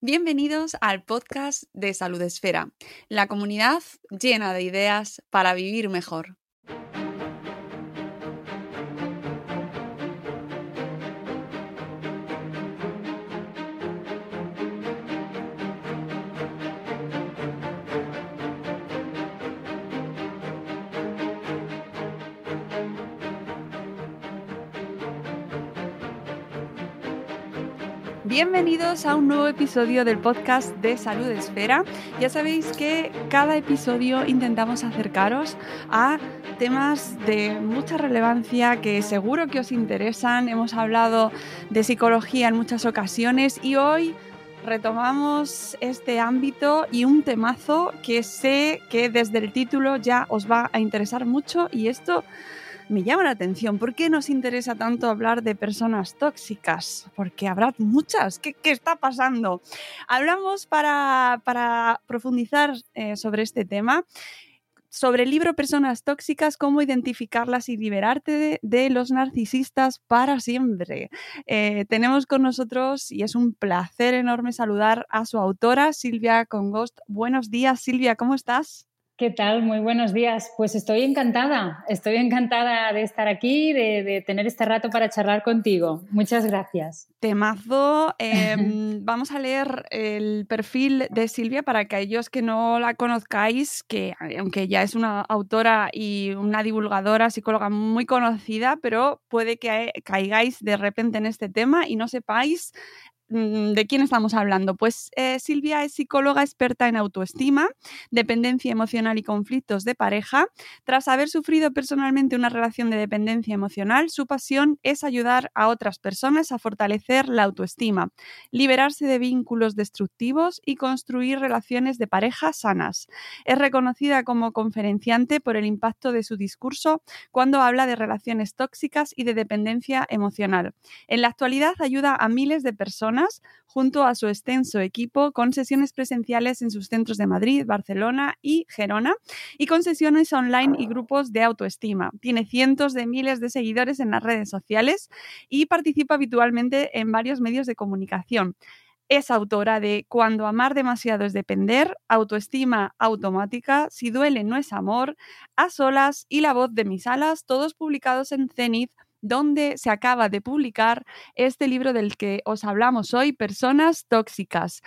Bienvenidos al podcast de Salud Esfera, la comunidad llena de ideas para vivir mejor. Bienvenidos a un nuevo episodio del podcast de Salud Esfera. Ya sabéis que cada episodio intentamos acercaros a temas de mucha relevancia que seguro que os interesan. Hemos hablado de psicología en muchas ocasiones y hoy retomamos este ámbito y un temazo que sé que desde el título ya os va a interesar mucho y esto me llama la atención. ¿Por qué nos interesa tanto hablar de personas tóxicas? Porque habrá muchas. ¿Qué, qué está pasando? Hablamos para, para profundizar eh, sobre este tema sobre el libro Personas Tóxicas, cómo identificarlas y liberarte de, los narcisistas para siempre. Eh, tenemos con nosotros, y es un placer enorme saludar a su autora, Silvia Congost. Buenos días, Silvia, ¿cómo estás? ¿Qué tal? Muy buenos días. Pues estoy encantada, estoy encantada de estar aquí, de, de tener este rato para charlar contigo. Muchas gracias. Temazo. Eh, vamos a leer el perfil de Silvia para que aquellos que no la conozcáis, que aunque ya es una autora y una divulgadora, psicóloga muy conocida, pero puede que caigáis de repente en este tema y no sepáis ¿De quién estamos hablando? Pues eh, Silvia es psicóloga experta en autoestima, dependencia emocional y conflictos de pareja. Tras haber sufrido personalmente una relación de dependencia emocional, su pasión es ayudar a otras personas a fortalecer la autoestima, liberarse de vínculos destructivos y construir relaciones de pareja sanas. Es reconocida como conferenciante por el impacto de su discurso cuando habla de relaciones tóxicas y de dependencia emocional. En la actualidad ayuda a miles de personas junto a su extenso equipo con sesiones presenciales en sus centros de Madrid, Barcelona y Gerona y con sesiones online y grupos de autoestima. Tiene cientos de miles de seguidores en las redes sociales y participa habitualmente en varios medios de comunicación. Es autora de Cuando amar demasiado es depender, Autoestima automática, Si duele no es amor, A solas y La voz de mis alas, todos publicados en Zenith donde se acaba de publicar este libro del que os hablamos hoy, Personas Tóxicas.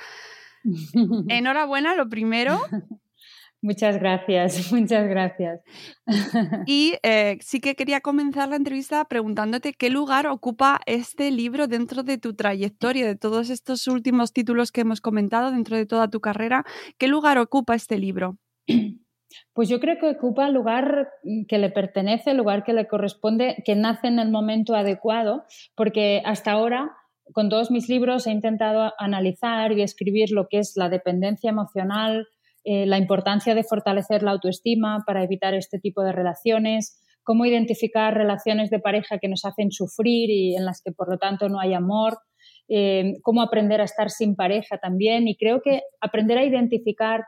Enhorabuena, lo primero. Muchas gracias, muchas gracias. Y eh, sí que quería comenzar la entrevista preguntándote qué lugar ocupa este libro dentro de tu trayectoria, de todos estos últimos títulos que hemos comentado, dentro de toda tu carrera. ¿Qué lugar ocupa este libro? Pues yo creo que ocupa el lugar que le pertenece, el lugar que le corresponde, que nace en el momento adecuado, porque hasta ahora con todos mis libros he intentado analizar y escribir lo que es la dependencia emocional, eh, la importancia de fortalecer la autoestima para evitar este tipo de relaciones, cómo identificar relaciones de pareja que nos hacen sufrir y en las que por lo tanto no hay amor, eh, cómo aprender a estar sin pareja también. Y creo que aprender a identificar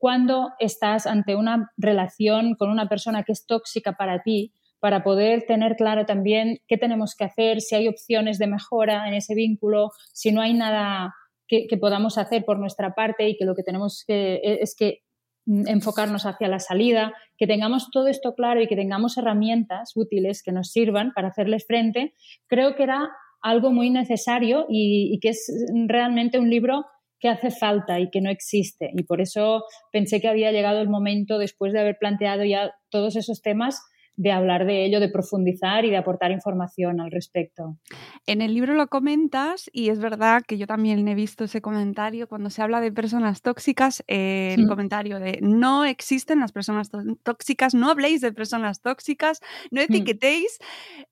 cuando estás ante una relación con una persona que es tóxica para ti, para poder tener claro también qué tenemos que hacer, si hay opciones de mejora en ese vínculo, si no hay nada que, podamos hacer por nuestra parte y que lo que tenemos e, es que mm, enfocarnos hacia la salida, que tengamos todo esto claro y que tengamos herramientas útiles que nos sirvan para hacerles frente, creo que era algo muy necesario y que es realmente un libro que hace falta y que no existe. Y por eso pensé que había llegado el momento, después de haber planteado ya todos esos temas, de hablar de ello, de profundizar y de aportar información al respecto. En el libro lo comentas y es verdad que yo también he visto ese comentario cuando se habla de personas tóxicas, eh, el comentario de no existen las personas tóxicas, no habléis de personas tóxicas, no etiquetéis,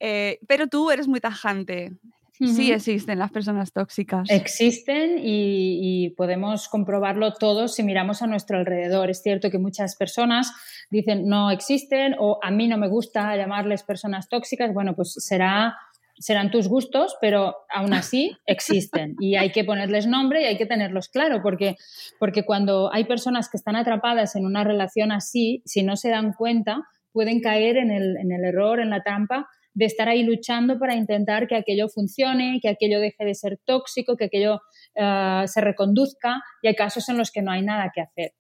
eh, pero tú eres muy tajante. Sí existen las personas tóxicas. Existen y, podemos comprobarlo todos si miramos a nuestro alrededor. Es cierto que muchas personas dicen no existen o a mí no me gusta llamarles personas tóxicas. Bueno, pues será, serán tus gustos, pero aún así existen y hay que ponerles nombre y hay que tenerlos claro porque, porque cuando hay personas que están atrapadas en una relación así, si no se dan cuenta, pueden caer en el, en el error, en la trampa de estar ahí luchando para intentar que aquello funcione, que aquello deje de ser tóxico, que aquello eh, se reconduzca y hay casos en los que no hay nada que hacer.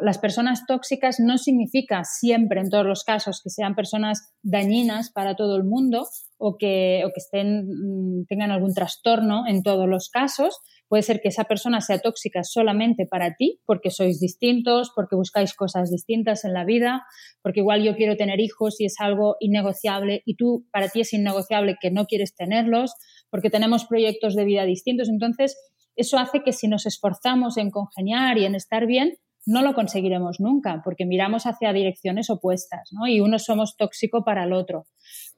Las personas tóxicas no significa siempre, en todos los casos, que sean personas dañinas para todo el mundo o que, o que estén, mm, tengan algún trastorno en todos los casos, Puede ser que esa persona sea tóxica solamente para ti, porque sois distintos, porque buscáis cosas distintas en la vida, porque igual yo quiero tener hijos y es algo innegociable y tú para ti es innegociable que no quieres tenerlos, porque tenemos proyectos de vida distintos. Entonces, eso hace que si nos esforzamos en congeniar y en estar bien, no lo conseguiremos nunca, porque miramos hacia direcciones opuestas, ¿no? Y uno somos tóxico para el otro.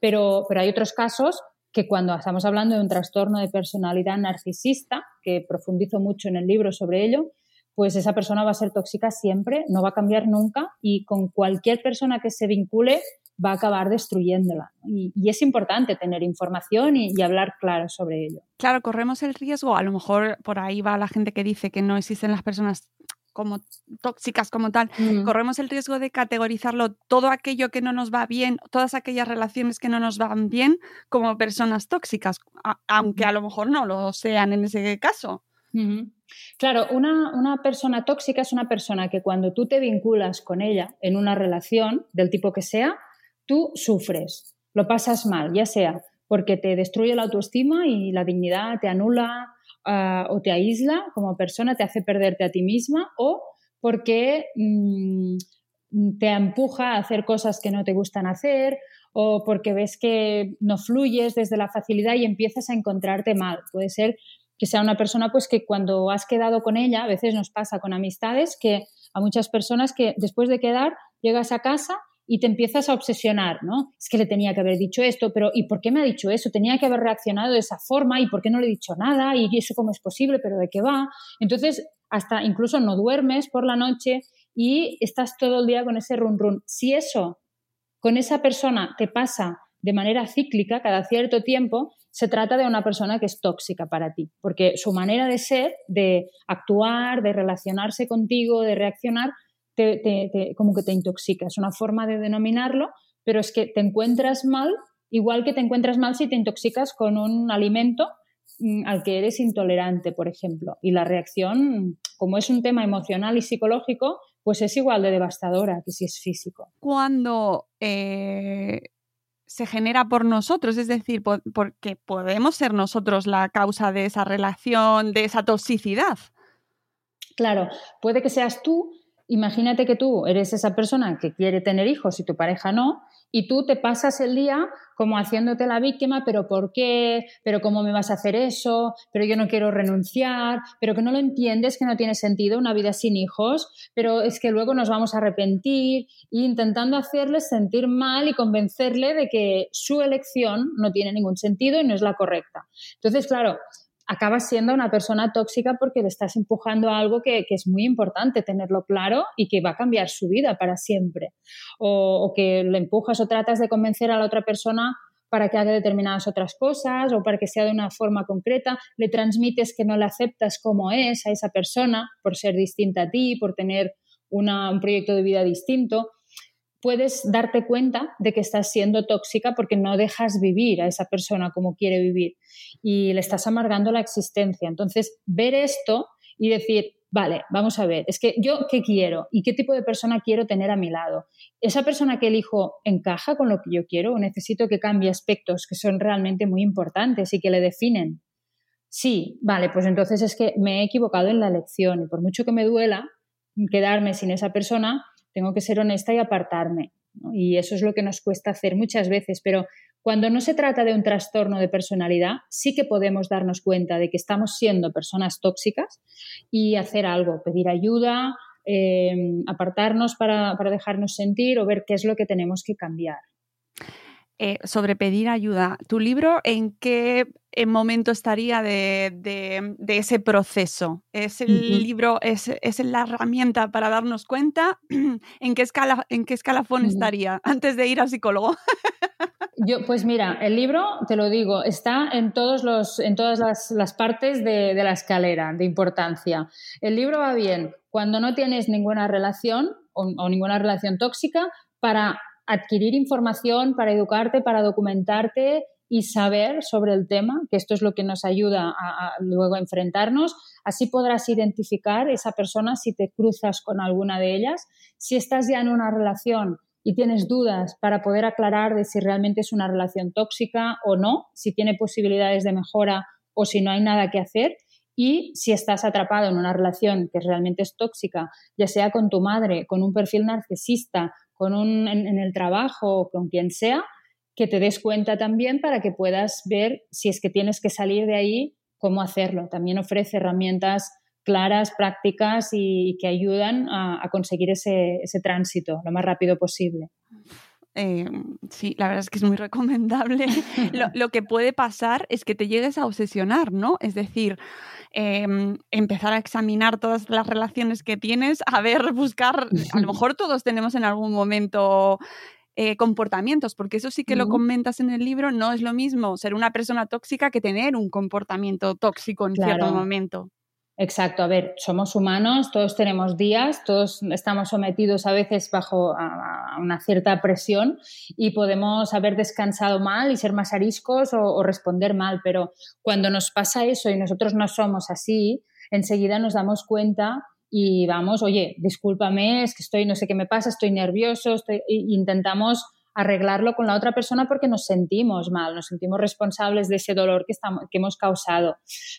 Pero, pero hay otros casos que cuando estamos hablando de un trastorno de personalidad narcisista, que profundizo mucho en el libro sobre ello, pues esa persona va a ser tóxica siempre, no va a cambiar nunca y con cualquier persona que se vincule va a acabar destruyéndola. Y, es importante tener información y, hablar claro sobre ello. Claro, corremos el riesgo, a lo mejor por ahí va la gente que dice que no existen las personas como tóxicas como tal, mm. corremos el riesgo de categorizarlo todo aquello que no nos va bien, todas aquellas relaciones que no nos van bien como personas tóxicas, aunque a lo mejor no lo sean en ese caso. Claro, una, una, persona tóxica es una persona que cuando tú te vinculas con ella en una relación del tipo que sea, tú sufres, lo pasas mal, ya sea porque te destruye la autoestima y la dignidad, te anula, Ah, o te aísla como persona, te hace perderte a ti misma o porque mm, te empuja a hacer cosas que no te gustan hacer o porque ves que no fluyes desde la facilidad y empiezas a encontrarte mal. Puede ser que sea una persona pues que cuando has quedado con ella, a veces nos pasa con amistades que a muchas personas que después de quedar llegas a casa y te empiezas a obsesionar, ¿no? Es que le tenía que haber dicho esto, pero ¿y por qué me ha dicho eso? Tenía que haber reaccionado de esa forma y por qué no le he dicho nada y eso cómo es posible, pero ¿de qué va? Entonces, hasta incluso no duermes por la noche y estás todo el día con ese run run. Si eso con esa persona te pasa de manera cíclica cada cierto tiempo, se trata de una persona que es tóxica para ti, porque su manera de ser, de actuar, de relacionarse contigo, de reaccionar, como que te intoxica. Es una forma de denominarlo, pero es que te encuentras mal, igual que te encuentras mal si te intoxicas con un alimento mm, al que eres intolerante, por ejemplo. Y la reacción, como es un tema emocional y psicológico, pues es igual de devastadora que si es físico. Cuando eh, se genera por nosotros, es decir, porque podemos ser nosotros la causa de esa relación, de esa toxicidad. Claro, puede que seas tú Imagínate que tú eres esa persona que quiere tener hijos y tu pareja no, y tú te pasas el día como haciéndote la víctima, pero ¿por qué? ¿Pero cómo me vas a hacer eso? ¿Pero yo no quiero renunciar? ¿Pero que no lo entiendes, que no tiene sentido una vida sin hijos? ¿Pero es que luego nos vamos a arrepentir? Intentando hacerle sentir mal y convencerle de que su elección no tiene ningún sentido y no es la correcta. Entonces, claro, acabas siendo una persona tóxica porque le estás empujando a algo que, es muy importante tenerlo claro y que va a cambiar su vida para siempre. O, que le empujas o tratas de convencer a la otra persona para que haga determinadas otras cosas o para que sea de una forma concreta, le transmites que no la aceptas como es a esa persona por ser distinta a ti, por tener un proyecto de vida distinto, puedes darte cuenta de que estás siendo tóxica porque no dejas vivir a esa persona como quiere vivir y le estás amargando la existencia. Entonces, ver esto y decir, vale, vamos a ver, es que yo qué quiero y qué tipo de persona quiero tener a mi lado. ¿Esa persona que elijo encaja con lo que yo quiero o necesito que cambie aspectos que son realmente muy importantes y que le definen? Sí, vale, pues entonces es que me he equivocado en la elección y por mucho que me duela quedarme sin esa persona, tengo que ser honesta y apartarme. Y eso es lo que nos cuesta hacer muchas veces, pero cuando no se trata de un trastorno de personalidad, sí que podemos darnos cuenta de que estamos siendo personas tóxicas y hacer algo, pedir ayuda, em, apartarnos para, dejarnos sentir o ver qué es lo que tenemos que cambiar. Eh, sobre pedir ayuda, ¿tu libro en qué momento estaría de, ese proceso? ¿Es el libro, es, la herramienta para darnos cuenta? ¿En qué, escala, en qué escalafón estaría antes de ir al psicólogo? Yo, pues mira, el libro, te lo digo, está en, todos los, en todas las, partes de, la escalera de importancia. El libro va bien cuando no tienes ninguna relación o, ninguna relación tóxica para adquirir información, para educarte, para documentarte y saber sobre el tema, que esto es lo que nos ayuda a, luego a enfrentarnos. Así podrás identificar esa persona si te cruzas con alguna de ellas. Si estás ya en una relación y tienes dudas para poder aclarar de si realmente es una relación tóxica o no, si tiene posibilidades de mejora o si no hay nada que hacer. Y si estás atrapado en una relación que realmente es tóxica, ya sea con tu madre, con un perfil narcisista, con un, en, el trabajo o con quien sea, que te des cuenta también para que puedas ver si es que tienes que salir de ahí, cómo hacerlo. También ofrece herramientas claras, prácticas y, que ayudan a, conseguir ese, tránsito lo más rápido posible. Eh, sí, la verdad es que es muy recomendable. lo, que puede pasar es que te llegues a obsesionar, ¿no? Es decir, em, empezar a examinar todas las relaciones que tienes, a ver, buscar, a lo mejor todos tenemos en algún momento eh, comportamientos, porque eso sí que lo comentas en el libro, no es lo mismo ser una persona tóxica que tener un comportamiento tóxico en cierto momento. Exacto, a ver, somos humanos, todos tenemos días, todos estamos sometidos a veces bajo una cierta presión y podemos haber descansado mal y ser más ariscos o, responder mal, pero cuando nos pasa eso y nosotros no somos así, enseguida nos damos cuenta y vamos, oye, discúlpame, es que estoy, no sé qué me pasa, estoy nervioso, intentamos arreglarlo con la otra persona porque nos sentimos mal, nos sentimos responsables de ese dolor que, estamos, que hemos causado.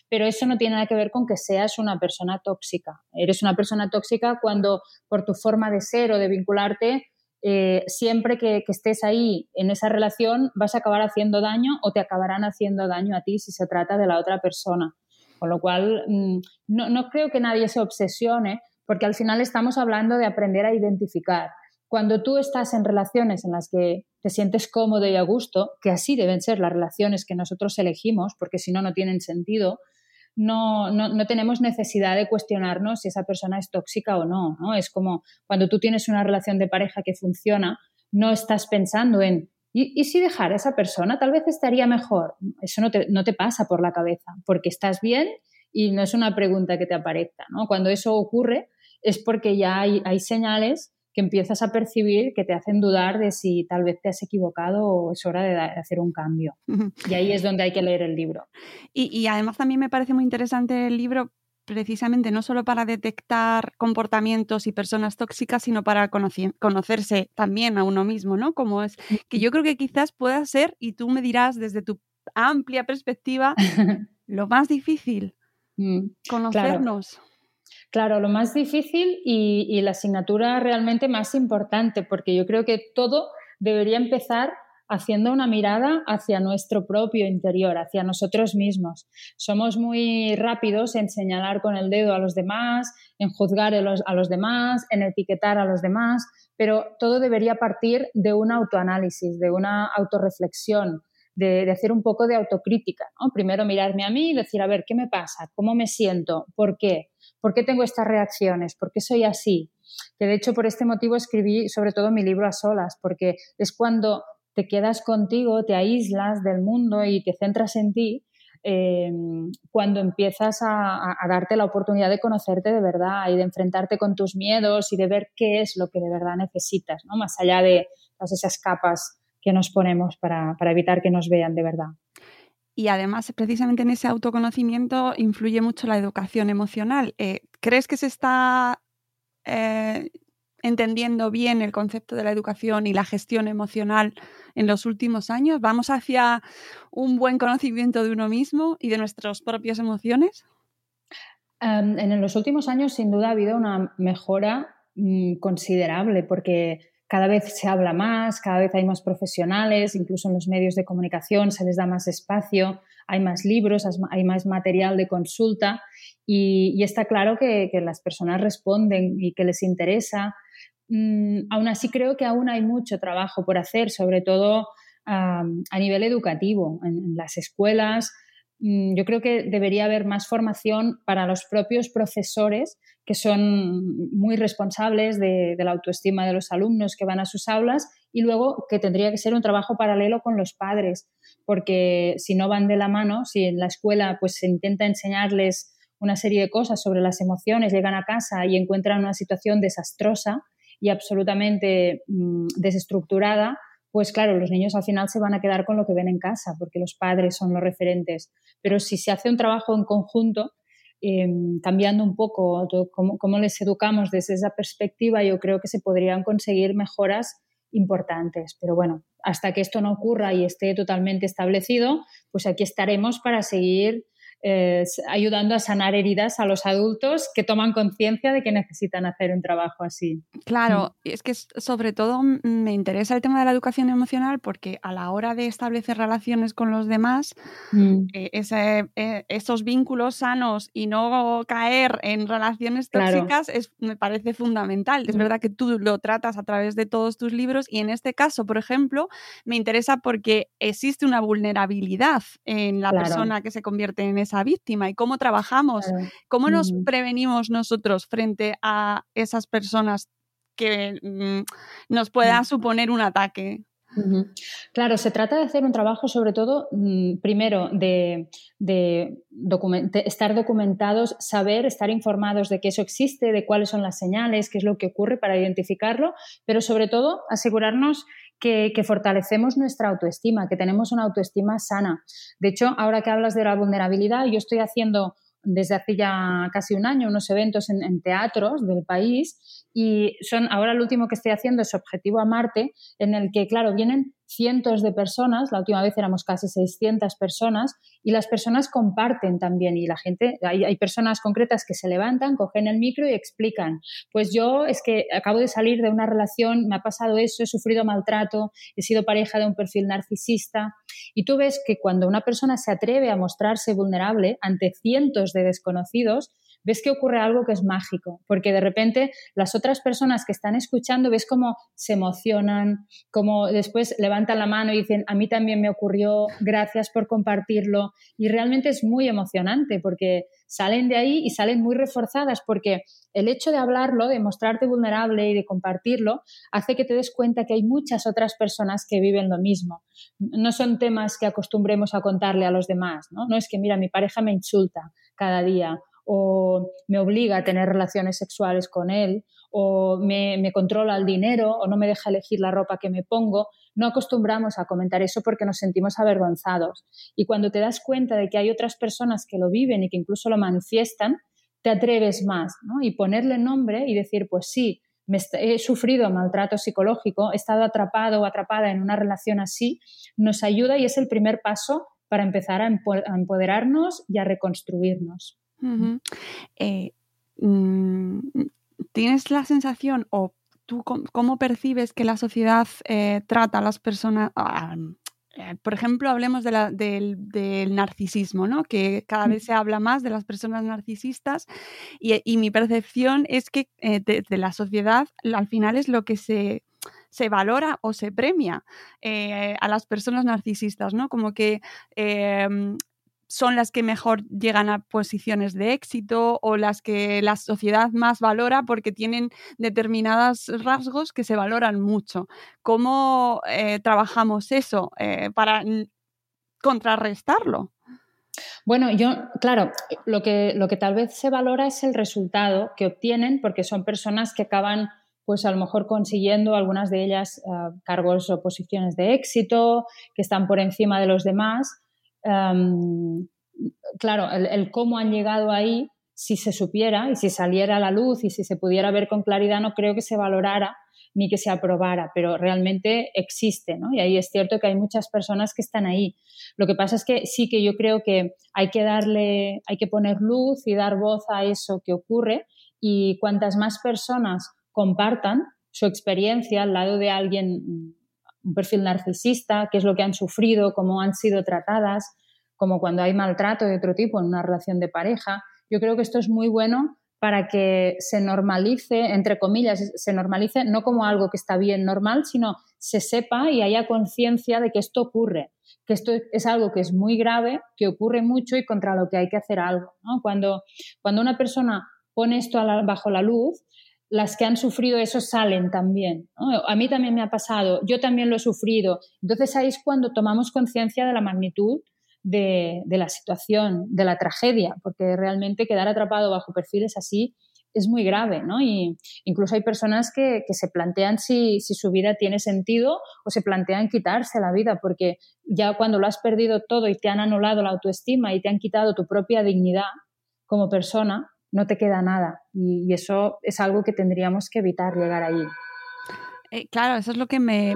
Pero eso no tiene nada que ver con que seas una persona tóxica. Eres una persona tóxica cuando por tu forma de ser o de vincularte, eh, siempre que, estés ahí en esa relación vas a acabar haciendo daño o te acabarán haciendo daño a ti si se trata de la otra persona. Con lo cual, mm, no, no creo que nadie se obsesione porque al final estamos hablando de aprender a identificar cuando tú estás en relaciones en las que te sientes cómodo y a gusto, que así deben ser las relaciones que nosotros elegimos, porque si no, no tienen sentido, no, no, tenemos necesidad de cuestionarnos si esa persona es tóxica o no, no. Es como cuando tú tienes una relación de pareja que funciona, no estás pensando en, ¿y, si dejar a esa persona? Tal vez estaría mejor. Eso no te, no te pasa por la cabeza, porque estás bien y no es una pregunta que te aparezca. ¿no? Cuando eso ocurre es porque ya hay, hay señales que empiezas a percibir que te hacen dudar de si tal vez te has equivocado o es hora de, hacer un cambio. Y ahí es donde hay que leer el libro. Y, además también me parece muy interesante el libro precisamente no solo para detectar comportamientos y personas tóxicas, sino para conocerse también a uno mismo, ¿no? Como es que yo creo que quizás pueda ser, y tú me dirás desde tu amplia perspectiva, lo más difícil, mm, conocernos. Claro, lo más difícil y, la asignatura realmente más importante, porque yo creo que todo debería empezar haciendo una mirada hacia nuestro propio interior, hacia nosotros mismos. Somos muy rápidos en señalar con el dedo a los demás, en juzgar a los, demás, en etiquetar a los demás, pero todo debería partir de un autoanálisis, de una autorreflexión, de, de, hacer un poco de autocrítica. Primero mirarme a mí y decir, a ver, ¿qué me pasa? ¿Cómo me siento? ¿Por qué? ¿Por qué tengo estas reacciones? ¿Por qué soy así? Que de hecho por este motivo escribí sobre todo mi libro a solas, porque es cuando te quedas contigo, te aíslas del mundo y te centras en ti eh, cuando empiezas a, darte la oportunidad de conocerte de verdad y de enfrentarte con tus miedos y de ver qué es lo que de verdad necesitas, ¿no? más allá de todas esas capas que nos ponemos para, evitar que nos vean de verdad. Y además, precisamente en ese autoconocimiento influye mucho la educación emocional. Eh, ¿Crees que se está eh, entendiendo bien el concepto de la educación y la gestión emocional en los últimos años? ¿Vamos hacia un buen conocimiento de uno mismo y de nuestras propias emociones? en los últimos años, sin duda, ha habido una mejora mm, considerable porque cada vez se habla más, cada vez hay más profesionales, incluso en los medios de comunicación se les da más espacio, hay más libros, hay más material de consulta y, está claro que, las personas responden y que les interesa. Mm, aún así creo que aún hay mucho trabajo por hacer, sobre todo a nivel educativo, en, las escuelas. Mm, yo creo que debería haber más formación para los propios profesores que son muy responsables de, la autoestima de los alumnos que van a sus aulas y luego que tendría que ser un trabajo paralelo con los padres, porque si no van de la mano, si en la escuela pues se intenta enseñarles una serie de cosas sobre las emociones, llegan a casa y encuentran una situación desastrosa y absolutamente mm, desestructurada, pues claro, los niños al final se van a quedar con lo que ven en casa, porque los padres son los referentes. Pero si se hace un trabajo en conjunto, Em, cambiando un poco cómo, les educamos desde esa perspectiva, yo creo que se podrían conseguir mejoras importantes. Pero bueno, hasta que esto no ocurra y esté totalmente establecido, pues aquí estaremos para seguir eh, ayudando a sanar heridas a los adultos que toman conciencia de que necesitan hacer un trabajo así. Claro, mm. es que sobre todo me interesa el tema de la educación emocional porque a la hora de establecer relaciones con los demás, mm. eh, eh, esos vínculos sanos y no caer en relaciones tóxicas es, me parece fundamental. Es mm. verdad que tú lo tratas a través de todos tus libros y en este caso, por ejemplo, me interesa porque existe una vulnerabilidad en la persona que se convierte en esa víctima y cómo trabajamos, cómo nos prevenimos nosotros frente a esas personas que mm, nos pueda suponer un ataque. Claro, se trata de hacer un trabajo sobre todo, mm, primero, de, estar documentados, saber, estar informados de que eso existe, de cuáles son las señales, qué es lo que ocurre para identificarlo, pero sobre todo asegurarnos que, fortalecemos nuestra autoestima, que tenemos una autoestima sana. De hecho, ahora que hablas de la vulnerabilidad, yo estoy haciendo desde hace ya casi un año unos eventos en, teatros del país y son ahora lo último que estoy haciendo es Objetivo a Marte, en el que, claro, vienen cientos de personas, la última vez éramos casi 600 personas, y las personas comparten también, y la gente, hay, hay, personas concretas que se levantan, cogen el micro y explican, pues yo es que acabo de salir de una relación, me ha pasado eso, he sufrido maltrato, he sido pareja de un perfil narcisista, y tú ves que cuando una persona se atreve a mostrarse vulnerable ante cientos de desconocidos, ves que ocurre algo que es mágico, porque de repente las otras personas que están escuchando ves cómo se emocionan, cómo después levantan la mano y dicen, a mí también me ocurrió, gracias por compartirlo. Y realmente es muy emocionante porque salen de ahí y salen muy reforzadas porque el hecho de hablarlo, de mostrarte vulnerable y de compartirlo, hace que te des cuenta que hay muchas otras personas que viven lo mismo. No son temas que acostumbremos a contarle a los demás, ¿no? No es que, mira, mi pareja me insulta cada día o me obliga a tener relaciones sexuales con él, o me, controla el dinero, o no me deja elegir la ropa que me pongo. No acostumbramos a comentar eso porque nos sentimos avergonzados. Y cuando te das cuenta de que hay otras personas que lo viven y que incluso lo manifiestan, te atreves más, Y ponerle nombre y decir, pues sí, me he sufrido maltrato psicológico, he estado atrapado o atrapada en una relación así, nos ayuda y es el primer paso para empezar a empoderarnos y a reconstruirnos. Eh, mm, ¿Tienes la sensación o tú cómo percibes que la sociedad eh, trata a las personas? Ah, eh, por ejemplo, hablemos del, narcisismo, ¿no? que cada vez se habla más de las personas narcisistas y, mi percepción es que de, la sociedad al final es lo que se, se valora o se premia a las personas narcisistas, ¿no? Como que son las que mejor llegan a posiciones de éxito o las que la sociedad más valora porque tienen determinados rasgos que se valoran mucho. ¿Cómo eh, trabajamos eso eh, para contrarrestarlo? Bueno, yo, claro, lo que, lo que tal vez se valora es el resultado que obtienen porque son personas que acaban pues a lo mejor consiguiendo algunas de ellas eh, cargos o posiciones de éxito, que están por encima de los demás. Em, claro, el, cómo han llegado ahí, si se supiera y si saliera a la luz y si se pudiera ver con claridad, no creo que se valorara ni que se aprobara, pero realmente existe, ¿no? Y ahí es cierto que hay muchas personas que están ahí. Lo que pasa es que sí que yo creo que hay que darle, hay que poner luz y dar voz a eso que ocurre y cuantas más personas compartan su experiencia al lado de alguien, un perfil narcisista, qué es lo que han sufrido, cómo han sido tratadas, como cuando hay maltrato de otro tipo en una relación de pareja. Yo creo que esto es muy bueno para que se normalice, entre comillas, se normalice no como algo que está bien normal, sino se sepa y haya conciencia de que esto ocurre, que esto es algo que es muy grave, que ocurre mucho y contra lo que hay que hacer algo. Cuando, cuando una persona pone esto bajo la luz, las que han sufrido eso salen también. A mí también me ha pasado, yo también lo he sufrido. Entonces ahí es cuando tomamos conciencia de la magnitud de, la situación, de la tragedia, porque realmente quedar atrapado bajo perfiles así es muy grave, ¿no? Y incluso hay personas que, se plantean si, si, su vida tiene sentido o se plantean quitarse la vida, porque ya cuando lo has perdido todo y te han anulado la autoestima y te han quitado tu propia dignidad como persona, no te queda nada. Y, eso es algo que tendríamos que evitar llegar allí. Eh, claro, eso es lo que me,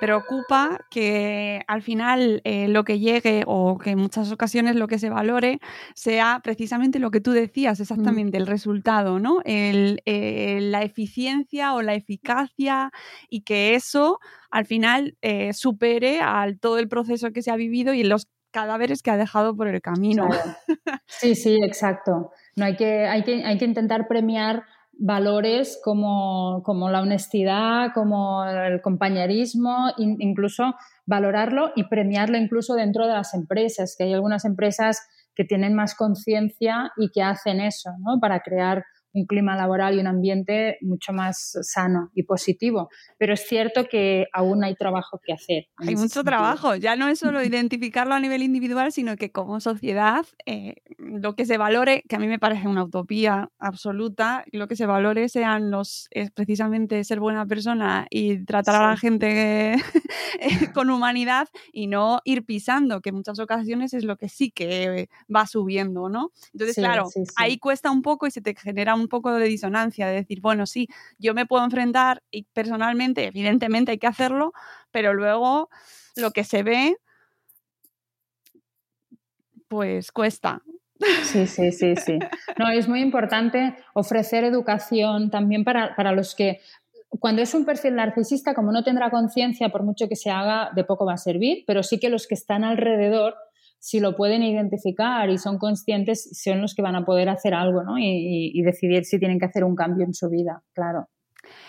preocupa, que al final eh, lo que llegue o que en muchas ocasiones lo que se valore sea precisamente lo que tú decías, exactamente, el resultado, ¿no? El, eh, la eficiencia o la eficacia y que eso al final supere al todo el proceso que se ha vivido y los cadáveres que ha dejado por el camino. Sí, sí, exacto. No hay que, hay que, hay que intentar premiar valores como, como, la honestidad, como el compañerismo, incluso valorarlo y premiarlo incluso dentro de las empresas, que hay algunas empresas que tienen más conciencia y que hacen eso, ¿no? Para crear un clima laboral y un ambiente mucho más sano y positivo. Pero es cierto que aún hay trabajo que hacer. Hay mucho trabajo. Ya no es solo identificarlo a nivel individual, sino que como sociedad eh, lo que se valore, que a mí me parece una utopía absoluta, lo que se valore sean los, es precisamente ser buena persona y tratar a la gente con humanidad y no ir pisando, que en muchas ocasiones es lo que sí que va subiendo, ¿no? Entonces, claro, ahí cuesta un poco y se te genera un poco de disonancia, de decir, bueno, sí, yo me puedo enfrentar y personalmente, evidentemente hay que hacerlo, pero luego lo que se ve, pues cuesta. Sí, sí, sí, sí. No, es muy importante ofrecer educación también para, para los que cuando es un perfil narcisista, como no tendrá conciencia, por mucho que se haga, de poco va a servir, pero sí que los que están alrededor si lo pueden identificar y son conscientes, son los que van a poder hacer algo ¿no? y, decidir si tienen que hacer un cambio en su vida, claro.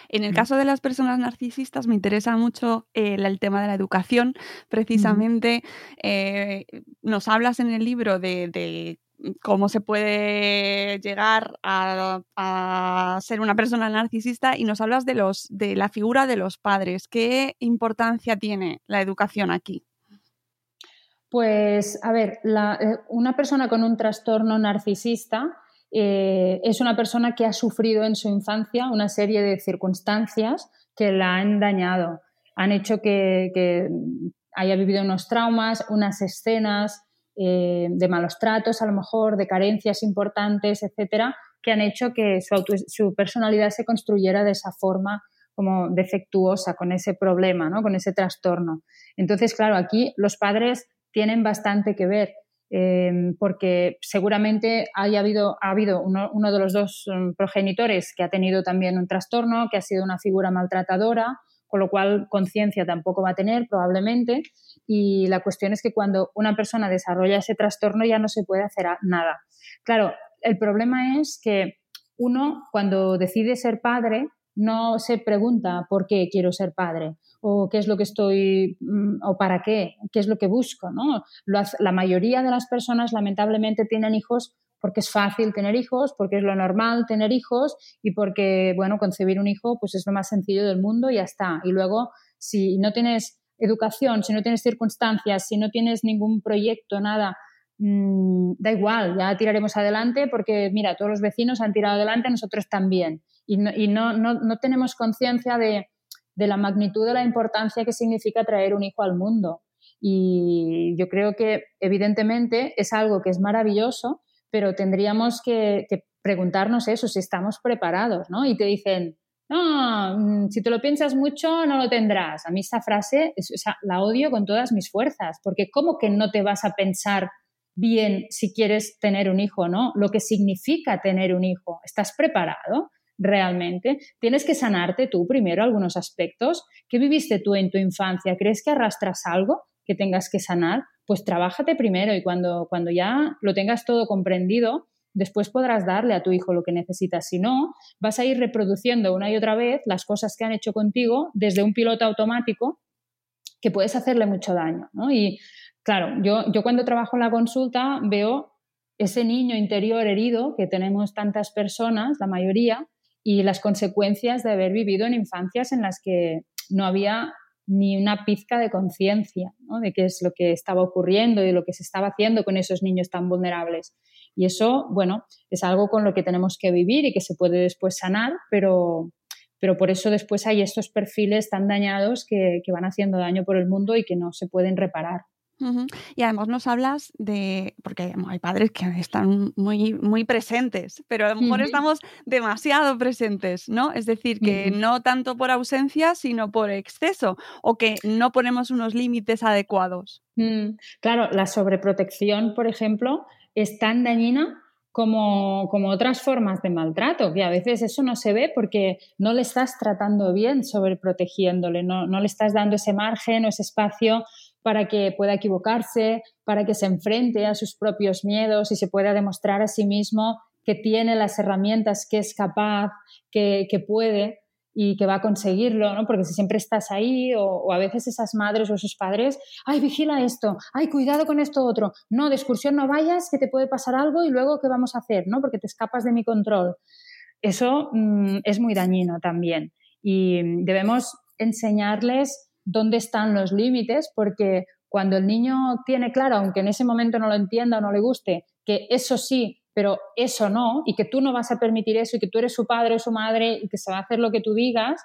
En el mm. caso de las personas narcisistas me interesa mucho eh, el, tema de la educación. Precisamente eh, nos hablas en el libro de, cómo se puede llegar a, a, ser una persona narcisista y nos hablas de, los, de la figura de los padres. ¿Qué importancia tiene la educación aquí? Pues, a ver, eh, una persona con un trastorno narcisista eh, es una persona que ha sufrido en su infancia una serie de circunstancias que la han dañado, han hecho que, haya vivido unos traumas, unas escenas eh, de malos tratos, a lo mejor, de carencias importantes, etcétera, que han hecho que su, su personalidad se construyera de esa forma como defectuosa, con ese problema, ¿no? con ese trastorno. Entonces, claro, aquí los padres tienen bastante que ver. Eh, porque seguramente haya habido, ha habido uno, de los dos um, progenitores que ha tenido también un trastorno, que ha sido una figura maltratadora, con lo cual conciencia tampoco va a tener probablemente. Y la cuestión es que cuando una persona desarrolla ese trastorno ya no se puede hacer nada. Claro, el problema es que uno, cuando decide ser padre, no se pregunta por qué quiero ser padre o qué es lo que estoy mm, o para qué, qué es lo que busco, ¿no? La mayoría de las personas lamentablemente tienen hijos porque es fácil tener hijos, porque es lo normal tener hijos y porque, bueno, concebir un hijo pues es lo más sencillo del mundo y ya está. Y luego, si no tienes educación, si no tienes circunstancias, si no tienes ningún proyecto, nada, mm, da igual, ya tiraremos adelante porque, mira, todos los vecinos han tirado adelante, nosotros también. Y no, no, tenemos conciencia de, de la magnitud de la importancia que significa traer un hijo al mundo. Y yo creo que, evidentemente, es algo que es maravilloso, pero tendríamos que, preguntarnos eso, si estamos preparados, ¿no? Y te dicen, no, mm, si te lo piensas mucho, no lo tendrás. A mí esta frase la odio con todas mis fuerzas, porque ¿cómo que no te vas a pensar bien si quieres tener un hijo, ¿no? Lo que significa tener un hijo. ¿Estás preparado realmente? Tienes que sanarte tú primero algunos aspectos. ¿Qué viviste tú en tu infancia? ¿Crees que arrastras algo que tengas que sanar? pues trabájate primero y cuando, cuando ya lo tengas todo comprendido, después podrás darle a tu hijo lo que necesitas. Si no, vas a ir reproduciendo una y otra vez las cosas que han hecho contigo desde un piloto automático que puedes hacerle mucho daño. Y claro, yo, yo cuando trabajo en la consulta veo ese niño interior herido que tenemos tantas personas, la mayoría, y las consecuencias de haber vivido en infancias en las que no había ni una pizca de conciencia de qué es lo que estaba ocurriendo y lo que se estaba haciendo con esos niños tan vulnerables. Y eso, bueno, es algo con lo que tenemos que vivir y que se puede después sanar, pero, pero por eso después hay estos perfiles tan dañados que, que van haciendo daño por el mundo y que no se pueden reparar. Y además nos hablas de, porque hay padres que están muy, muy presentes, pero a lo mejor estamos demasiado presentes, ¿no? Es decir, que no tanto por ausencia, sino por exceso, o que no ponemos unos límites adecuados. Mm, claro, la sobreprotección, por ejemplo, es tan dañina como, como, otras formas de maltrato, que a veces eso no se ve porque no le estás tratando bien sobreprotegiéndole, no, no le estás dando ese margen o ese espacio para que pueda equivocarse, para que se enfrente a sus propios miedos y se pueda demostrar a sí mismo que tiene las herramientas, que es capaz, que, puede y que va a conseguirlo, ¿no? Porque si siempre estás ahí o, a veces esas madres o esos padres, ay, vigila esto, ay, cuidado con esto otro, no, de excursión no vayas, que te puede pasar algo y luego, ¿qué vamos a hacer? ¿no? Porque te escapas de mi control. Eso mm, es muy dañino también y debemos enseñarles dónde están los límites, porque cuando el niño tiene claro, aunque en ese momento no lo entienda o no le guste, que eso sí, pero eso no, y que tú no vas a permitir eso, y que tú eres su padre o su madre, y que se va a hacer lo que tú digas,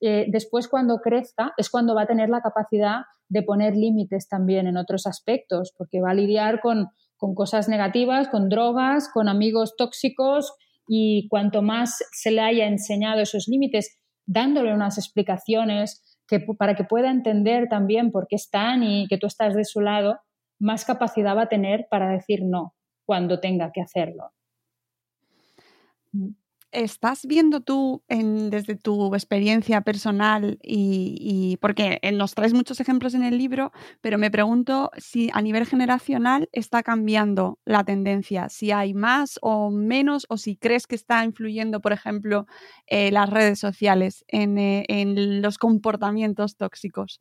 eh, después cuando crezca es cuando va a tener la capacidad de poner límites también en otros aspectos, porque va a lidiar con, con cosas negativas, con drogas, con amigos tóxicos, y cuanto más se le haya enseñado esos límites, dándole unas explicaciones, que, para que pueda entender también por qué están y que tú estás de su lado, más capacidad va a tener para decir no cuando tenga que hacerlo. ¿Estás viendo tú desde tu experiencia personal y, porque nos traes muchos ejemplos en el libro, pero me pregunto si a nivel generacional está cambiando la tendencia, si hay más o menos o si crees que está influyendo, por ejemplo, eh, las redes sociales en, eh, en los comportamientos tóxicos?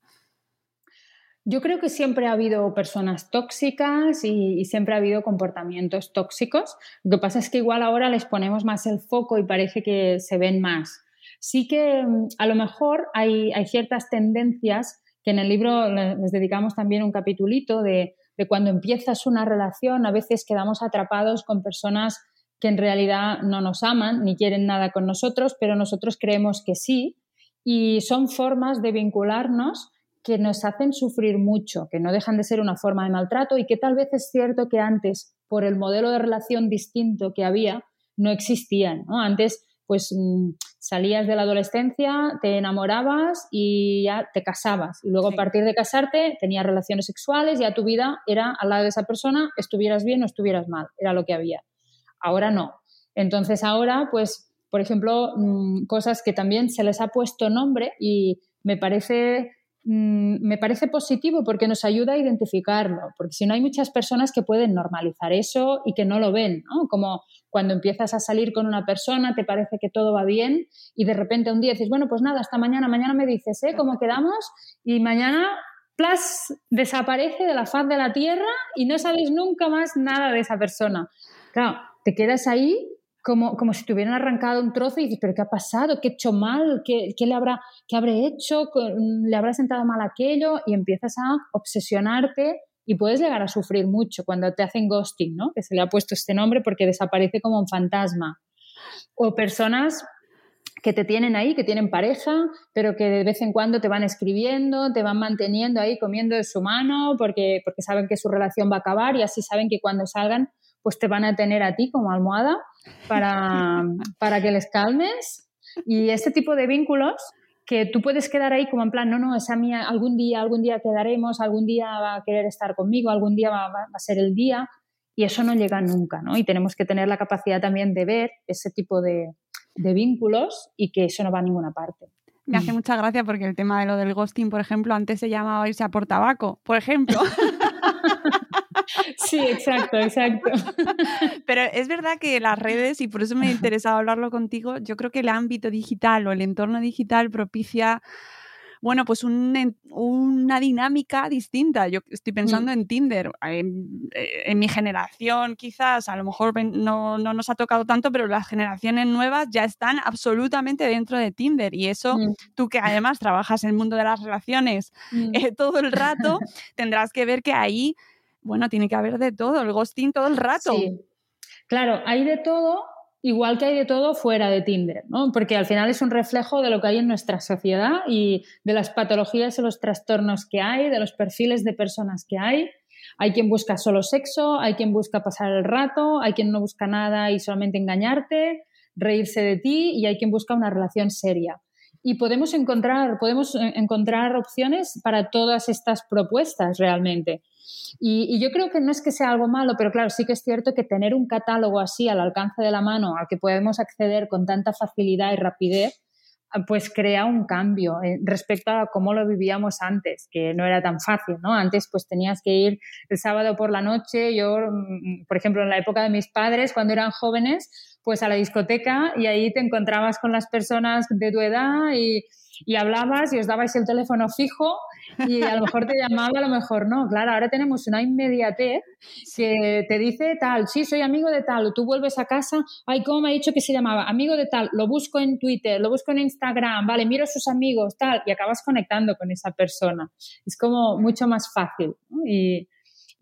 Yo creo que siempre ha habido personas tóxicas y, siempre ha habido comportamientos tóxicos. Lo que pasa es que igual ahora les ponemos más el foco y parece que se ven más. Sí que mm, a lo mejor hay, ciertas tendencias que en el libro les dedicamos también un capitulito de, de cuando empiezas una relación, a veces quedamos atrapados con personas que en realidad no nos aman ni quieren nada con nosotros, pero nosotros creemos que sí. Y son formas de vincularnos que nos hacen sufrir mucho, que no dejan de ser una forma de maltrato y que tal vez es cierto que antes, por el modelo de relación distinto que había, no existían. Antes, pues mm, salías de la adolescencia, te enamorabas y ya te casabas. Y luego a partir de casarte tenías relaciones sexuales, ya tu vida era al lado de esa persona, estuvieras bien o estuvieras mal, era lo que había. Ahora no. Entonces ahora, pues, por ejemplo, mm, cosas que también se les ha puesto nombre y me parece mm, me parece positivo porque nos ayuda a identificarlo, porque si no hay muchas personas que pueden normalizar eso y que no lo ven, ¿no? Como cuando empiezas a salir con una persona, te parece que todo va bien y de repente un día dices, bueno, pues nada, hasta mañana, mañana me dices, ¿eh? ¿Cómo quedamos? Y mañana, plas, desaparece de la faz de la tierra y no sabes nunca más nada de esa persona. Claro, te quedas ahí como, como si te hubieran arrancado un trozo y dices, pero ¿qué ha pasado? ¿Qué he hecho mal? ¿Qué, qué le habrá, qué habré hecho? ¿Le habrá sentado mal aquello? Y empiezas a obsesionarte y puedes llegar a sufrir mucho cuando te hacen ghosting, ¿no? Que se le ha puesto este nombre porque desaparece como un fantasma. O personas que te tienen ahí, que tienen pareja, pero que de vez en cuando te van escribiendo, te van manteniendo ahí comiendo de su mano porque, porque saben que su relación va a acabar y así saben que cuando salgan pues te van a tener a ti como almohada para, para que les calmes. Y este tipo de vínculos que tú puedes quedar ahí como en plan, no, no, esa mía, algún día, algún día quedaremos, algún día va a querer estar conmigo, algún día va, va, a ser el día, y eso no llega nunca, ¿no? Y tenemos que tener la capacidad también de ver ese tipo de, de vínculos y que eso no va a ninguna parte. Me hace mucha gracia porque el tema de lo del ghosting, por ejemplo, antes se llamaba irse a por tabaco, por ejemplo. Sí, exacto, exacto. Pero es verdad que las redes, y por eso me ha interesado hablarlo contigo, yo creo que el ámbito digital o el entorno digital propicia bueno, pues una dinámica distinta. Yo estoy pensando mm. en Tinder. En, mi generación, quizás, a lo mejor no, nos ha tocado tanto, pero las generaciones nuevas ya están absolutamente dentro de Tinder. Y eso, mm. tú que además trabajas en el mundo de las relaciones mm. eh, todo el rato, tendrás que ver que ahí bueno, tiene que haber de todo, el ghosting todo el rato. Sí. Claro, hay de todo, igual que hay de todo fuera de Tinder, ¿no? Porque al final es un reflejo de lo que hay en nuestra sociedad y de las patologías y los trastornos que hay, de los perfiles de personas que hay. Hay quien busca solo sexo, hay quien busca pasar el rato, hay quien no busca nada y solamente engañarte, reírse de ti y hay quien busca una relación seria. Y podemos encontrar, podemos eh, encontrar opciones para todas estas propuestas realmente. Y, yo creo que no es que sea algo malo, pero claro, sí que es cierto que tener un catálogo así al alcance de la mano, al que podemos acceder con tanta facilidad y rapidez, ah, pues crea un cambio eh, respecto a cómo lo vivíamos antes, que no era tan fácil, ¿no? Antes pues tenías que ir el sábado por la noche, yo, mm, por ejemplo, en la época de mis padres, cuando eran jóvenes, pues a la discoteca y ahí te encontrabas con las personas de tu edad y hablabas y os dabais el teléfono fijo y a lo mejor te llamaba, a lo mejor no. Claro, ahora tenemos una inmediatez que te dice tal, sí, soy amigo de tal, o tú vuelves a casa, ay, ¿cómo me ha dicho que se llamaba? Amigo de tal, lo busco en Twitter, lo busco en Instagram, vale, miro a sus amigos, tal, y acabas conectando con esa persona. Es como mucho más fácil.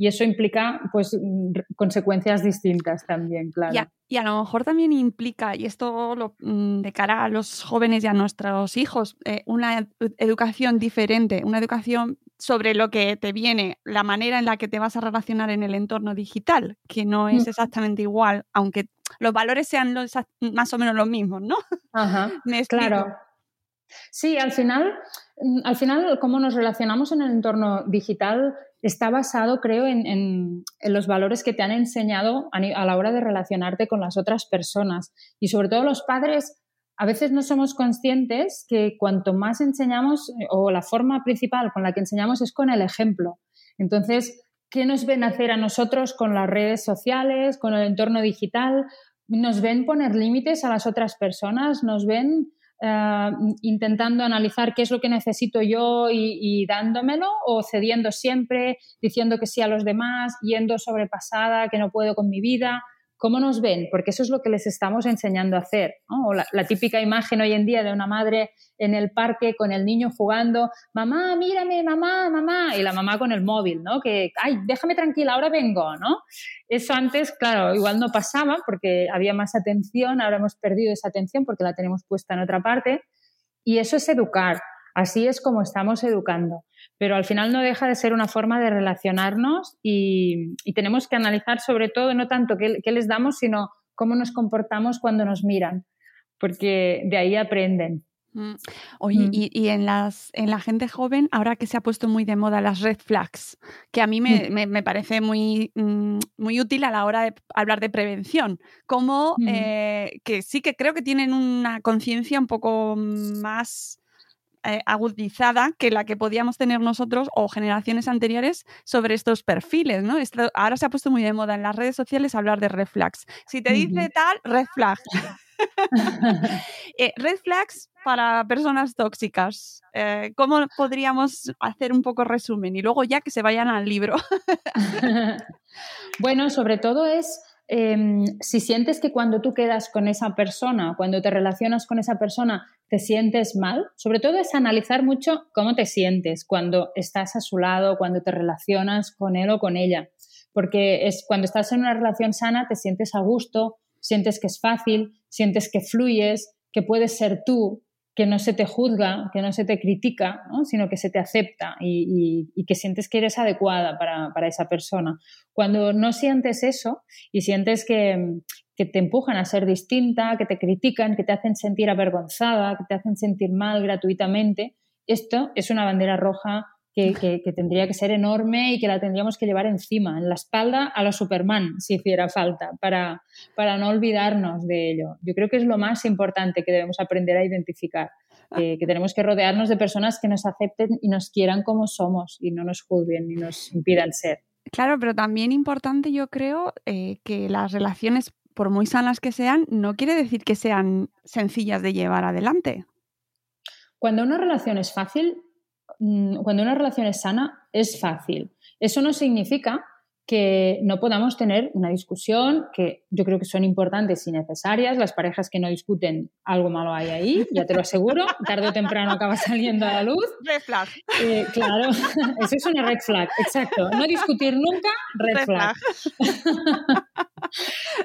Y eso implica pues mm, consecuencias distintas también, claro. Y a, lo mejor también implica, y esto lo, mm, de cara a los jóvenes y a nuestros hijos, eh, una educación diferente, una educación sobre lo que te viene, la manera en la que te vas a relacionar en el entorno digital, que no es mm. exactamente igual, aunque los valores sean más o menos los mismos, ¿no? Ajá, claro. Sí, al final, al final, cómo nos relacionamos en el entorno digital está basado, creo, en, los valores que te han enseñado a, la hora de relacionarte con las otras personas. Y sobre todo los padres, a veces no somos conscientes que cuanto más enseñamos, o la forma principal con la que enseñamos es con el ejemplo. Entonces, ¿qué nos ven hacer a nosotros con las redes sociales, con el entorno digital? Nos ven poner límites a las otras personas, nos ven eh, intentando analizar qué es lo que necesito yo y, dándomelo o cediendo siempre, diciendo que sí a los demás, yendo sobrepasada, que no puedo con mi vida. ¿Cómo nos ven? Porque eso es lo que les estamos enseñando a hacer. O la, típica imagen hoy en día de una madre en el parque con el niño jugando, mamá, mírame, mamá, mamá, y la mamá con el móvil, ¿no? Que, ay, déjame tranquila, ahora vengo, ¿no? Eso antes, claro, igual no pasaba porque había más atención, ahora hemos perdido esa atención porque la tenemos puesta en otra parte. Y eso es educar. Así es como estamos educando. Pero al final no deja de ser una forma de relacionarnos y, tenemos que analizar sobre todo no tanto qué, les damos, sino cómo nos comportamos cuando nos miran, porque de ahí aprenden. Mm. Oye, mm. y, en, las, en la gente joven, ahora que se ha puesto muy de moda las red flags, que a mí me, mm. parece muy, muy útil a la hora de hablar de prevención, como eh, que sí que creo que tienen una conciencia un poco más eh, agudizada que la que podíamos tener nosotros o generaciones anteriores sobre estos perfiles, ¿no? ahora se ha puesto muy de moda en las redes sociales hablar de red flags. Si te dice tal, red flag. Eh, red flags para personas tóxicas. Eh, ¿Cómo podríamos hacer un poco resumen? Y luego ya que se vayan al libro. bueno, sobre todo es Em, si sientes que cuando tú quedas con esa persona, cuando te relacionas con esa persona, te sientes mal, sobre todo es analizar mucho cómo te sientes cuando estás a su lado, cuando te relacionas con él o con ella. Porque es cuando estás en una relación sana, te sientes a gusto, sientes que es fácil, sientes que fluyes, que puedes ser tú, que no se te juzga, que no se te critica, sino que se te acepta y, que sientes que eres adecuada para, esa persona. Cuando no sientes eso y sientes que, te empujan a ser distinta, que te critican, que te hacen sentir avergonzada, que te hacen sentir mal gratuitamente, esto es una bandera roja que, tendría que ser enorme y que la tendríamos que llevar encima, en la espalda a la Superman, si hiciera falta, para, para no olvidarnos de ello. Yo creo que es lo más importante que debemos aprender a identificar, que tenemos que rodearnos de personas que nos acepten y nos quieran como somos y no nos juzguen ni nos impidan ser. Claro, pero también importante yo creo eh, que las relaciones, por muy sanas que sean, no quiere decir que sean sencillas de llevar adelante. Cuando una relación es fácil, cuando una relación es sana, es fácil. Eso no significa que no podamos tener una discusión, que yo creo que son importantes y necesarias. Las parejas que no discuten, algo malo hay ahí, ya te lo aseguro. Tarde o temprano acaba saliendo a la luz. Red flag. Eh, claro, eso es una red flag, exacto. No discutir nunca, red, flag.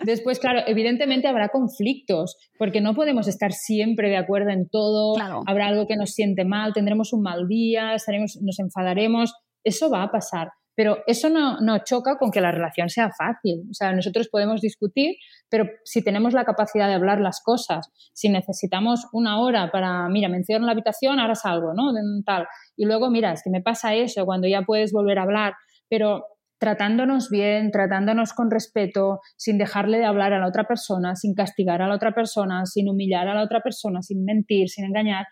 Después, claro, evidentemente habrá conflictos, porque no podemos estar siempre de acuerdo en todo. Habrá algo que nos siente mal, tendremos un mal día, estaremos, nos enfadaremos. Eso va a pasar pero eso no, choca con que la relación sea fácil. O sea, nosotros podemos discutir, pero si tenemos la capacidad de hablar las cosas, si necesitamos una hora para, mira, me encierro en la habitación, ahora salgo, ¿no? Tal. Y luego, mira, es que me pasa eso, cuando ya puedes volver a hablar, pero tratándonos bien, tratándonos con respeto, sin dejarle de hablar a la otra persona, sin castigar a la otra persona, sin humillar a la otra persona, sin mentir, sin engañar,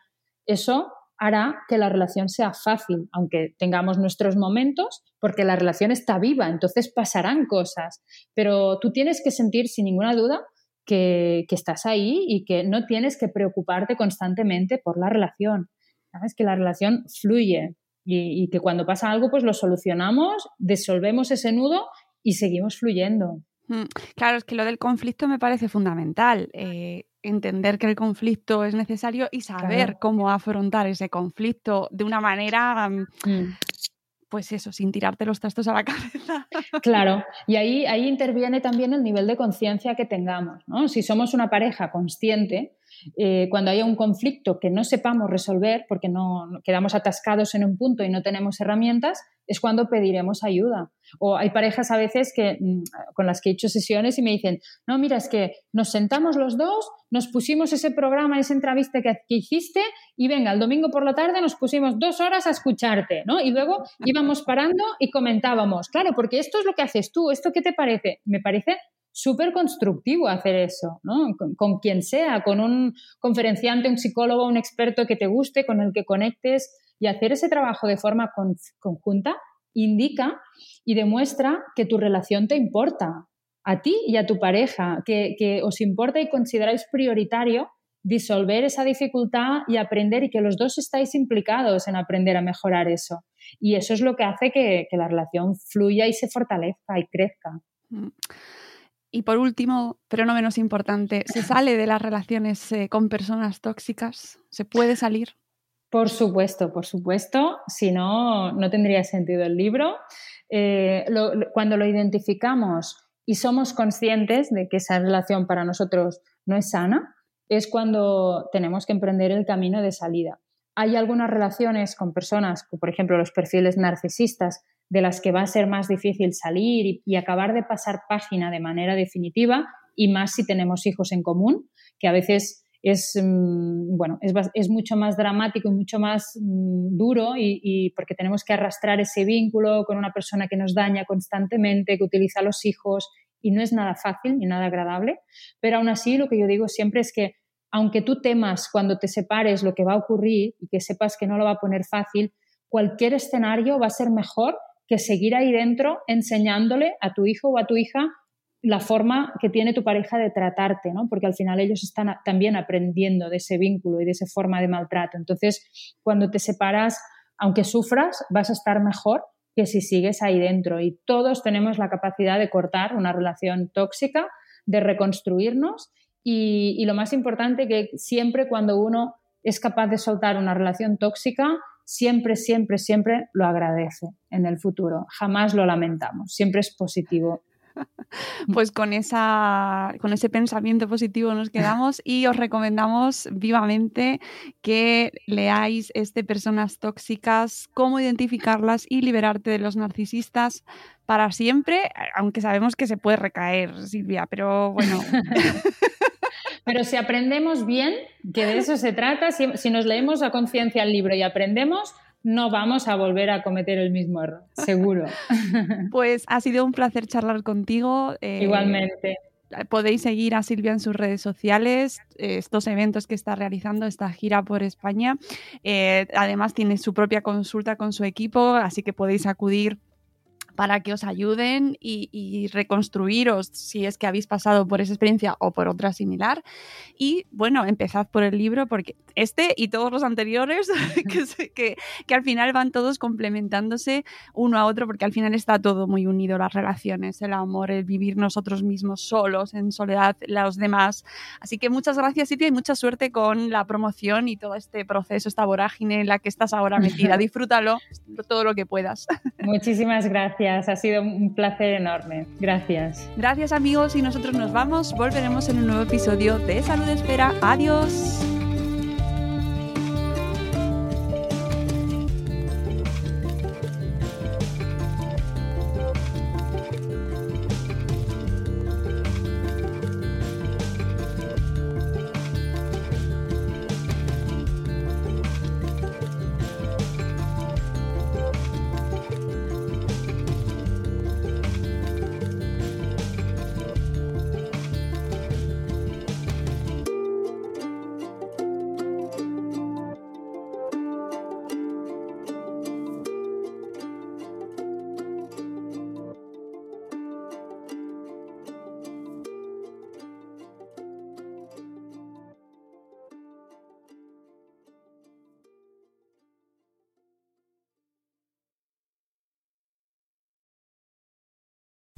eso hará que la relación sea fácil, aunque tengamos nuestros momentos, porque la relación está viva, entonces pasarán cosas. Pero tú tienes que sentir sin ninguna duda que, estás ahí y que no tienes que preocuparte constantemente por la relación. Sabes que la relación fluye y, que cuando pasa algo, pues lo solucionamos, disolvemos ese nudo y seguimos fluyendo. Mm, claro, es que lo del conflicto me parece fundamental. Eh, entender que el conflicto es necesario y saber cómo afrontar ese conflicto de una manera, mm, mm. pues eso, sin tirarte los trastos a la cabeza. Claro, y ahí, ahí interviene también el nivel de conciencia que tengamos. ¿no? Si somos una pareja consciente, eh, cuando haya un conflicto que no sepamos resolver porque no quedamos atascados en un punto y no tenemos herramientas, es cuando pediremos ayuda. O hay parejas a veces que, mm, con las que he hecho sesiones y me dicen, no, mira, es que nos sentamos los dos, nos pusimos ese programa, esa entrevista que, hiciste y venga, el domingo por la tarde nos pusimos dos horas a escucharte, ¿no? Y luego íbamos parando y comentábamos, claro, porque esto es lo que haces tú, ¿esto qué te parece? Me parece súper constructivo hacer eso, ¿no? Con, quien sea, con un conferenciante, un psicólogo, un experto que te guste, con el que conectes y hacer ese trabajo de forma conjunta indica y demuestra que tu relación te importa a ti y a tu pareja, que, os importa y consideráis prioritario disolver esa dificultad y aprender y que los dos estáis implicados en aprender a mejorar eso. Y eso es lo que hace que, que la relación fluya y se fortalezca y crezca. Mm. Y por último, pero no menos importante, ¿se sale de las relaciones eh, con personas tóxicas? ¿Se puede salir? Por supuesto, por supuesto. Si no, no tendría sentido el libro. Eh, cuando lo identificamos y somos conscientes de que esa relación para nosotros no es sana, es cuando tenemos que emprender el camino de salida. Hay algunas relaciones con personas, por ejemplo los perfiles narcisistas, de las que va a ser más difícil salir y, acabar de pasar página de manera definitiva, y más si tenemos hijos en común, que a veces es, mm, bueno, es, mucho más dramático y mucho más mm, duro y, porque tenemos que arrastrar ese vínculo con una persona que nos daña constantemente, que utiliza a los hijos y no es nada fácil ni nada agradable, pero aún así lo que yo digo siempre es que aunque tú temas cuando te separes lo que va a ocurrir y que sepas que no lo va a poner fácil, cualquier escenario va a ser mejor que seguir ahí dentro enseñándole a tu hijo o a tu hija la forma que tiene tu pareja de tratarte, ¿no? Porque al final ellos están también aprendiendo de ese vínculo y de esa forma de maltrato. Entonces, cuando te separas, aunque sufras, vas a estar mejor que si sigues ahí dentro. Y todos tenemos la capacidad de cortar una relación tóxica, de reconstruirnos y, y lo más importante que siempre cuando uno es capaz de soltar una relación tóxica, siempre, siempre, siempre lo agradece en el futuro. Jamás lo lamentamos. Siempre es positivo Pues con, esa, con ese pensamiento positivo nos quedamos y os recomendamos vivamente que leáis este Personas Tóxicas, cómo identificarlas y liberarte de los narcisistas para siempre, aunque sabemos que se puede recaer, Silvia, pero bueno. Pero si aprendemos bien, que de eso se trata, si, si nos leemos a conciencia el libro y aprendemos, no vamos a volver a cometer el mismo error, seguro. Pues ha sido un placer charlar contigo. Eh, Igualmente. Podéis seguir a Silvia en sus redes sociales, eh, estos eventos que está realizando, esta gira por España. Eh, además tiene su propia consulta con su equipo, así que podéis acudir para que os ayuden y, reconstruiros si es que habéis pasado por esa experiencia o por otra similar. Y bueno, empezad por el libro porque este y todos los anteriores, que, que, al final van todos complementándose uno a otro porque al final está todo muy unido, las relaciones, el amor, el vivir nosotros mismos solos, en soledad, los demás. Así que muchas gracias Silvia y mucha suerte con la promoción y todo este proceso, esta vorágine en la que estás ahora metida. Disfrútalo todo lo que puedas. Muchísimas gracias ha sido un placer enorme. Gracias. Gracias amigos y nosotros nos vamos. Volveremos en un nuevo episodio de Salud Espera. Adiós.